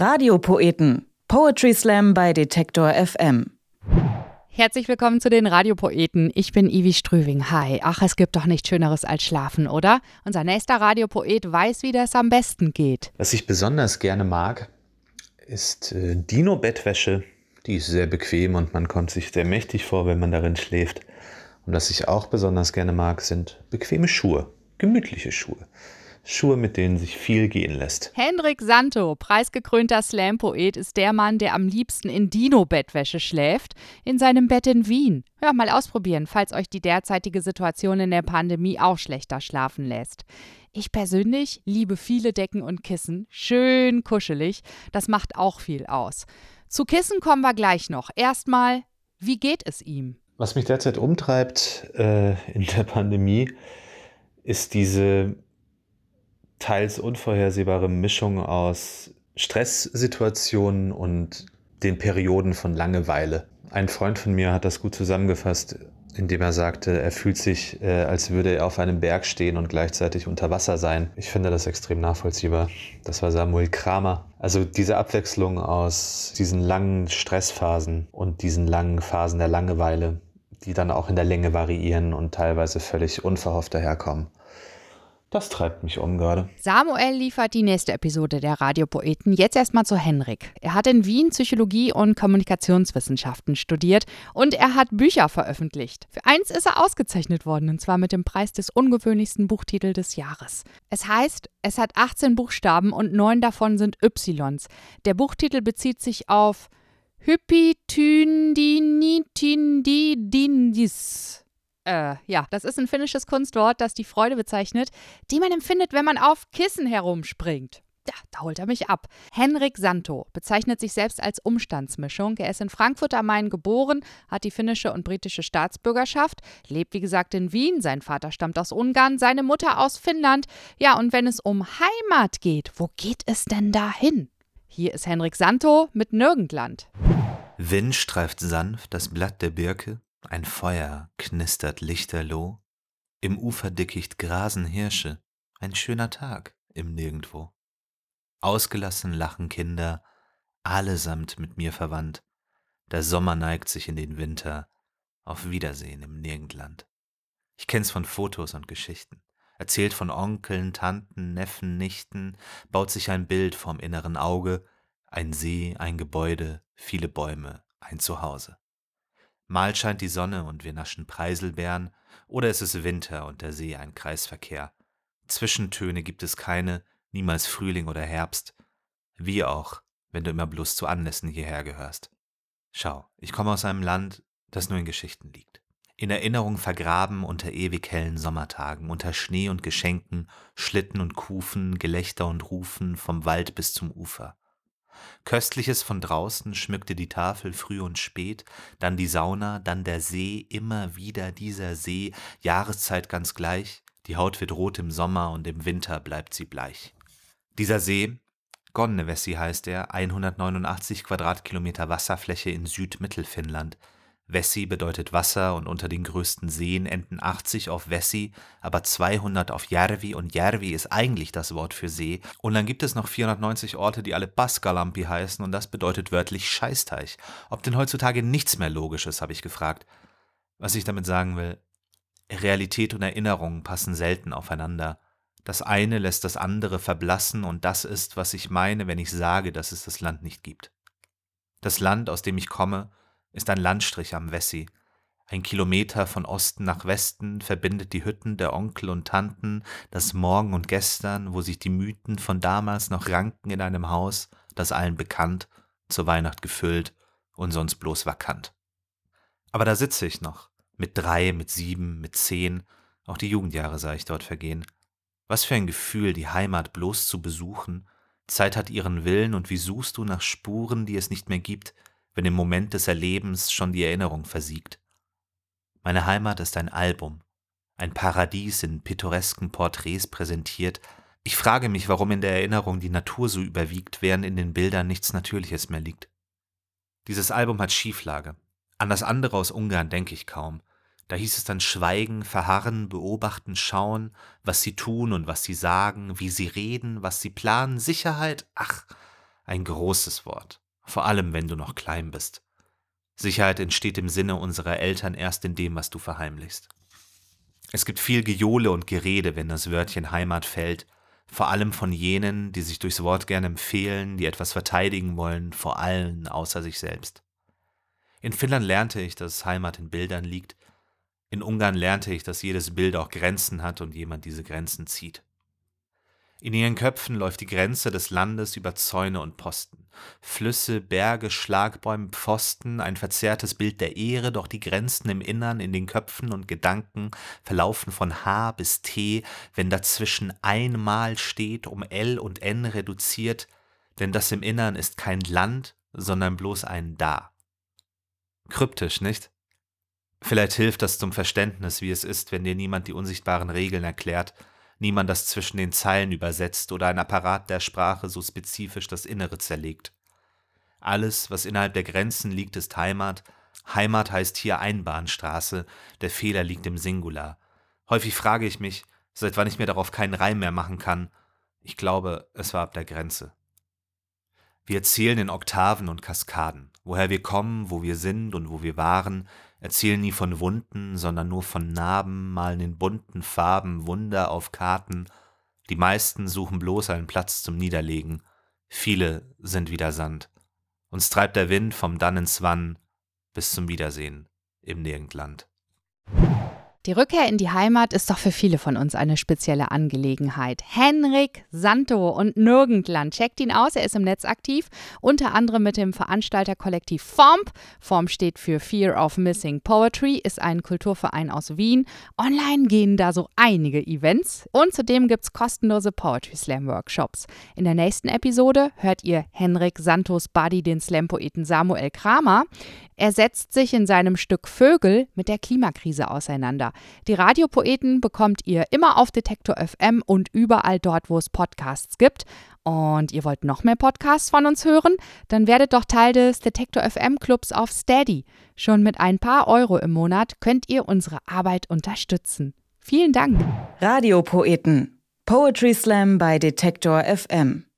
Radiopoeten. Poetry Slam bei Detektor FM. Herzlich willkommen zu den Radiopoeten. Ich bin Ivi Strüving. Hi. Ach, es gibt doch nichts Schöneres als Schlafen, oder? Unser nächster Radiopoet weiß, wie das am besten geht. Was ich besonders gerne mag, ist äh, Dino-Bettwäsche. Die ist sehr bequem und man kommt sich sehr mächtig vor, wenn man darin schläft. Und was ich auch besonders gerne mag, sind bequeme Schuhe, gemütliche Schuhe. Schuhe, mit denen sich viel gehen lässt. Hendrik Santo, preisgekrönter Slam-Poet, ist der Mann, der am liebsten in Dino-Bettwäsche schläft, in seinem Bett in Wien. Ja, mal ausprobieren, falls euch die derzeitige Situation in der Pandemie auch schlechter schlafen lässt. Ich persönlich liebe viele Decken und Kissen, schön kuschelig, das macht auch viel aus. Zu Kissen kommen wir gleich noch. Erstmal, wie geht es ihm? Was mich derzeit umtreibt äh, in der Pandemie, ist diese teils unvorhersehbare Mischung aus Stresssituationen und den Perioden von Langeweile. Ein Freund von mir hat das gut zusammengefasst, indem er sagte, er fühlt sich, äh, als würde er auf einem Berg stehen und gleichzeitig unter Wasser sein. Ich finde das extrem nachvollziehbar. Das war Samuel Kramer. Also diese Abwechslung aus diesen langen Stressphasen und diesen langen Phasen der Langeweile, die dann auch in der Länge variieren und teilweise völlig unverhofft daherkommen. Das treibt mich um gerade. Samuel liefert die nächste Episode der Radiopoeten. Jetzt erstmal zu Henrik. Er hat in Wien Psychologie und Kommunikationswissenschaften studiert und er hat Bücher veröffentlicht. Für eins ist er ausgezeichnet worden und zwar mit dem Preis des ungewöhnlichsten Buchtitels des Jahres. Es heißt, es hat 18 Buchstaben und neun davon sind Ys. Der Buchtitel bezieht sich auf Hypitynitindidindis. Äh, ja, das ist ein finnisches Kunstwort, das die Freude bezeichnet, die man empfindet, wenn man auf Kissen herumspringt. Ja, da holt er mich ab. Henrik Santo bezeichnet sich selbst als Umstandsmischung. Er ist in Frankfurt am Main geboren, hat die finnische und britische Staatsbürgerschaft, lebt wie gesagt in Wien, sein Vater stammt aus Ungarn, seine Mutter aus Finnland. Ja, und wenn es um Heimat geht, wo geht es denn da hin? Hier ist Henrik Santo mit Nirgendland. Wind streift sanft das Blatt der Birke, ein Feuer knistert lichterloh, im Uferdickicht grasen Hirsche, ein schöner Tag im Nirgendwo. Ausgelassen lachen Kinder, allesamt mit mir verwandt, der Sommer neigt sich in den Winter, auf Wiedersehen im Nirgendland. Ich kenn's von Fotos und Geschichten, erzählt von Onkeln, Tanten, Neffen, Nichten, baut sich ein Bild vorm inneren Auge, ein See, ein Gebäude, viele Bäume, ein Zuhause. Mal scheint die Sonne und wir naschen Preiselbeeren, oder es ist Winter und der See ein Kreisverkehr. Zwischentöne gibt es keine, niemals Frühling oder Herbst. Wie auch, wenn du immer bloß zu Anlässen hierher gehörst. Schau, ich komme aus einem Land, das nur in Geschichten liegt. In Erinnerung vergraben unter ewig hellen Sommertagen, unter Schnee und Geschenken, Schlitten und Kufen, Gelächter und Rufen, vom Wald bis zum Ufer. Köstliches von draußen schmückte die Tafel früh und spät, dann die Sauna, dann der See, immer wieder dieser See, Jahreszeit ganz gleich, die Haut wird rot im Sommer und im Winter bleibt sie bleich. Dieser See, Gonnevesi heißt er, 189 Quadratkilometer Wasserfläche in Südmittelfinnland, Vessi bedeutet Wasser und unter den größten Seen enden 80 auf Vessi, aber 200 auf Järvi und Järvi ist eigentlich das Wort für See. Und dann gibt es noch 490 Orte, die alle Paskalampi heißen und das bedeutet wörtlich Scheißteich. Ob denn heutzutage nichts mehr logisch ist, habe ich gefragt. Was ich damit sagen will, Realität und Erinnerung passen selten aufeinander. Das eine lässt das andere verblassen und das ist, was ich meine, wenn ich sage, dass es das Land nicht gibt. Das Land, aus dem ich komme, ist ein Landstrich am Wessi. Ein Kilometer von Osten nach Westen verbindet die Hütten der Onkel und Tanten, das Morgen und Gestern, wo sich die Mythen von damals noch ranken in einem Haus, das allen bekannt, zur Weihnacht gefüllt und sonst bloß vakant. Aber da sitze ich noch, mit drei, mit sieben, mit zehn, auch die Jugendjahre sah ich dort vergehen. Was für ein Gefühl, die Heimat bloß zu besuchen. Zeit hat ihren Willen und wie suchst du nach Spuren, die es nicht mehr gibt, wenn im Moment des Erlebens schon die Erinnerung versiegt. Meine Heimat ist ein Album, ein Paradies in pittoresken Porträts präsentiert. Ich frage mich, warum in der Erinnerung die Natur so überwiegt, während in den Bildern nichts Natürliches mehr liegt. Dieses Album hat Schieflage. An das andere aus Ungarn denke ich kaum. Da hieß es dann Schweigen, Verharren, Beobachten, Schauen, was sie tun und was sie sagen, wie sie reden, was sie planen, Sicherheit, ach, Ein großes Wort, vor allem wenn du noch klein bist. Sicherheit entsteht im Sinne unserer Eltern erst in dem, was du verheimlichst. Es gibt viel Gejohle und Gerede, wenn das Wörtchen Heimat fällt, vor allem von jenen, die sich durchs Wort gern empfehlen, die etwas verteidigen wollen, vor allen außer sich selbst. In Finnland lernte ich, dass Heimat in Bildern liegt. In Ungarn lernte ich, dass jedes Bild auch Grenzen hat und jemand diese Grenzen zieht. In ihren Köpfen läuft die Grenze des Landes über Zäune und Posten. Flüsse, Berge, Schlagbäume, Pfosten, ein verzerrtes Bild der Ehre, doch die Grenzen im Innern, in den Köpfen und Gedanken verlaufen von H bis T, wenn dazwischen einmal steht, um L und N reduziert, denn das im Innern ist kein Land, sondern bloß ein Da. Kryptisch, nicht? Vielleicht hilft das zum Verständnis, wie es ist, wenn dir niemand die unsichtbaren Regeln erklärt, niemand das zwischen den Zeilen übersetzt oder ein Apparat der Sprache so spezifisch das Innere zerlegt. Alles, was innerhalb der Grenzen liegt, ist Heimat. Heimat heißt hier Einbahnstraße, der Fehler liegt im Singular. Häufig frage ich mich, seit wann ich mir darauf keinen Reim mehr machen kann. Ich glaube, es war ab der Grenze. Wir erzählen in Oktaven und Kaskaden, woher wir kommen, wo wir sind und wo wir waren, erzählen nie von Wunden, sondern nur von Narben, malen in bunten Farben Wunder auf Karten. Die meisten suchen bloß einen Platz zum Niederlegen. Viele sind wieder Sand. Uns treibt der Wind vom Dann ins Wann bis zum Wiedersehen im Nirgendland. Die Rückkehr in die Heimat ist doch für viele von uns eine spezielle Angelegenheit. Henrik Santo und Nirgendland. Checkt ihn aus, er ist im Netz aktiv, unter anderem mit dem Veranstalterkollektiv FOMP. FOMP steht für Fear of Missing Poetry, ist ein Kulturverein aus Wien. Online gehen da so einige Events und zudem gibt es kostenlose Poetry Slam Workshops. In der nächsten Episode hört ihr Henrik Santos Buddy, den Slam-Poeten Samuel Kramer. Er setzt sich in seinem Stück Vögel mit der Klimakrise auseinander. Die Radiopoeten bekommt ihr immer auf Detektor FM und überall dort, wo es Podcasts gibt. Und ihr wollt noch mehr Podcasts von uns hören? Dann werdet doch Teil des Detektor FM Clubs auf Steady. Schon mit ein paar Euro im Monat könnt ihr unsere Arbeit unterstützen. Vielen Dank. Radiopoeten. Poetry Slam bei Detektor FM.